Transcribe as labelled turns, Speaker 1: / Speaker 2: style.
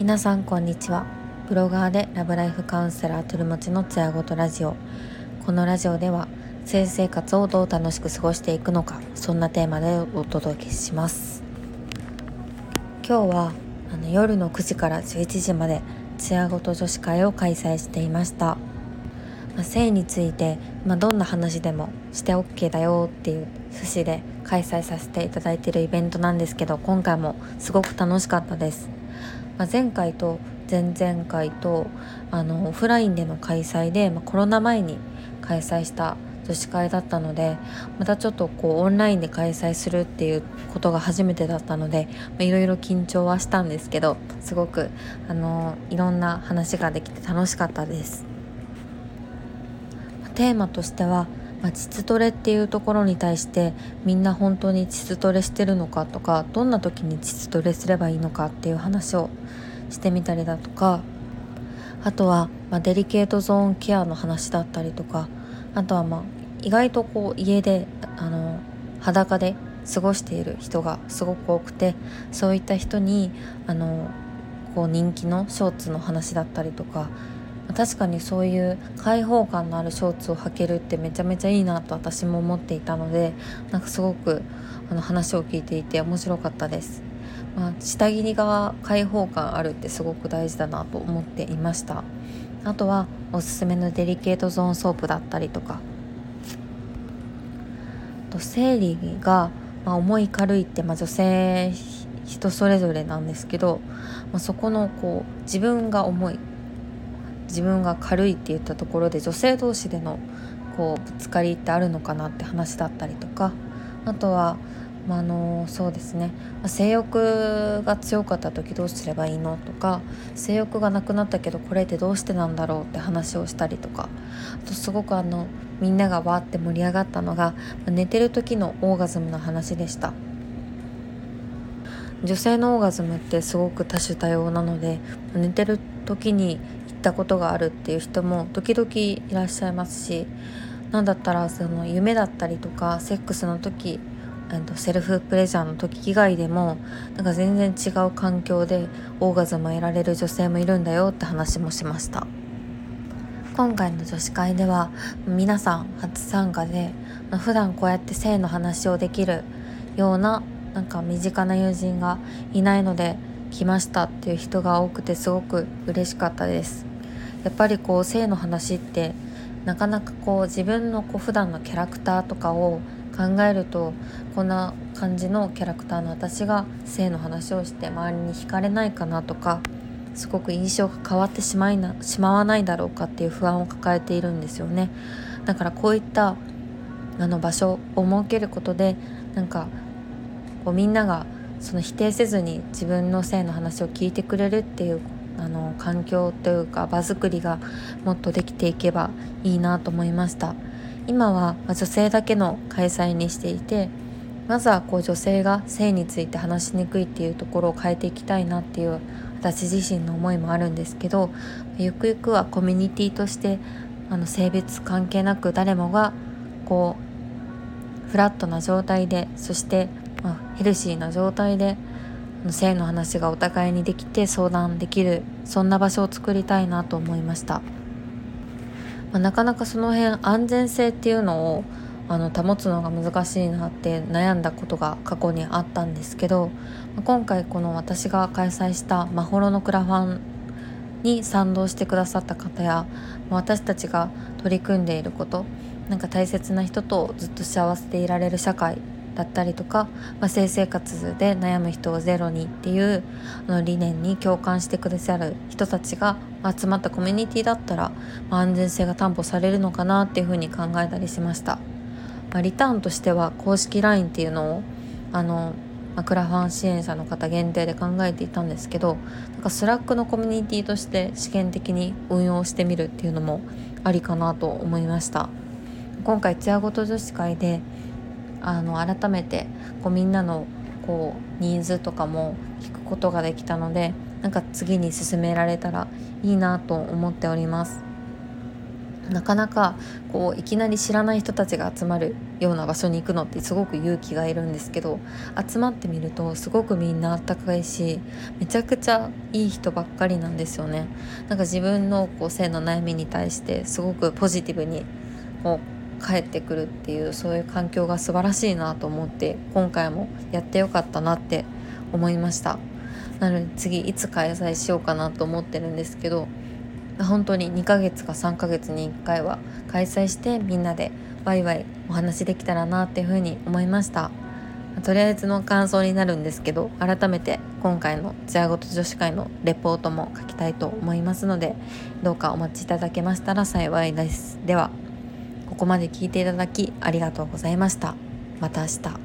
Speaker 1: 皆さんこんにちは。ブロガーでラブライフカウンセラートルモチのつやごとラジオ。このラジオでは性生活をどう楽しく過ごしていくのかそんなテーマでお届けします。今日はあの夜の9時から11時までつやごと女子会を開催していました。まあ、性について、まあ、どんな話でもして OK だよっていう趣旨で開催させていただいているイベントなんですけど今回もすごく楽しかったです、まあ、前回と前々回とあのオフラインでの開催で、まあ、コロナ前に開催した女子会だったのでまたちょっとこうオンラインで開催するっていうことが初めてだったのでいろいろ緊張はしたんですけどすごくあのいろんな話ができて楽しかったです。テーマとしては、まあ、膣トレっていうところに対してみんな本当に膣トレしてるのかとかどんな時に膣トレすればいいのかっていう話をしてみたりだとかあとは、まあ、デリケートゾーンケアの話だったりとかあとはまあ意外とこう家であの裸で過ごしている人がすごく多くてそういった人にあのこう人気のショーツの話だったりとか確かにそういう開放感のあるショーツを履けるってめちゃめちゃいいなと私も思っていたのでなんかすごくあの話を聞いていて面白かったです、まあ、下着が開放感あるってすごく大事だなと思っていました。あとはおすすめのデリケートゾーンソープだったりとか。と生理が、まあ、重い軽いって、まあ、女性人それぞれなんですけど、まあ、そこのこう自分が重い自分が軽いって言ったところで女性同士でのこうぶつかりってあるのかなって話だったりとか。あとは、まあ、のそうですね。性欲が強かった時どうすればいいのとか性欲がなくなったけどこれってどうしてなんだろうって話をしたりとか。あとすごくあのみんながわって盛り上がったのが寝てる時のオーガズムの話でした。女性のオーガズムってすごく多種多様なので寝てる時にったことがあるっていう人も時々いらっしゃいますし何だったらその夢だったりとかセックスの時セルフプレジャーの時以外でもなんか全然違う環境でオーガズムを得られる女性もいるんだよって話もしました。今回の女子会では皆さん初参加で普段こうやって性の話をできるようななんか身近な友人がいないので来ましたっていう人が多くてすごく嬉しかったです。やっぱりこう性の話ってなかなかこう自分のこう普段のキャラクターとかを考えるとこんな感じのキャラクターの私が性の話をして周りに惹かれないかなとかすごく印象が変わってしまいなしまわないだろうかっていう不安を抱えているんですよね。だからこういったあの場所を設けることでなんかこうみんながその否定せずに自分の性の話を聞いてくれるっていうあの環境というか場作りがもっとできていけばいいなと思いました。今は女性だけの開催にしていてまずはこう女性が性について話しにくいっていうところを変えていきたいなっていう私自身の思いもあるんですけどゆくゆくはコミュニティとしてあの性別関係なく誰もがこうフラットな状態でそして、まあ、ヘルシーな状態で性の話がお互いにできて相談できるそんな場所を作りたいなと思いました、まあ、なかなかその辺安全性っていうのをあの保つのが難しいなって悩んだことが過去にあったんですけど今回この私が開催したまほろのクラファンに賛同してくださった方や私たちが取り組んでいることなんか大切な人とずっと幸せでいられる社会だったりとか、まあ、性生活で悩む人をゼロにっていうあの理念に共感してくださる人たちが集まったコミュニティだったら、まあ、安全性が担保されるのかなっていうふうに考えたりしました、まあ、リターンとしては公式 LINE っていうのをあの、ま、クラファン支援者の方限定で考えていたんですけどなんか Slack のコミュニティとして試験的に運用してみるっていうのもありかなと思いました。今回つやごと女子会であの改めてこうみんなのこうニーズとかも聞くことができたのでなんか次に進められたらいいなと思っておりますなかなかこういきなり知らない人たちが集まるような場所に行くのってすごく勇気がいるんですけど集まってみるとすごくみんなあったかいしめちゃくちゃいい人ばっかりなんですよね。なんか自分のこう性の悩みに対してすごくポジティブにこう帰ってくるっていうそういう環境が素晴らしいなと思って今回もやってよかったなって思いました。なので次いつ開催しようかなと思ってるんですけど本当に2ヶ月か3ヶ月に1回は開催してみんなでワイワイお話できたらなっていうふうに思いました。とりあえずの感想になるんですけど改めて今回のツヤごと女子会のレポートも書きたいと思いますのでどうかお待ちいただけましたら幸いです。では。ここまで聞いていただきありがとうございました。また明日。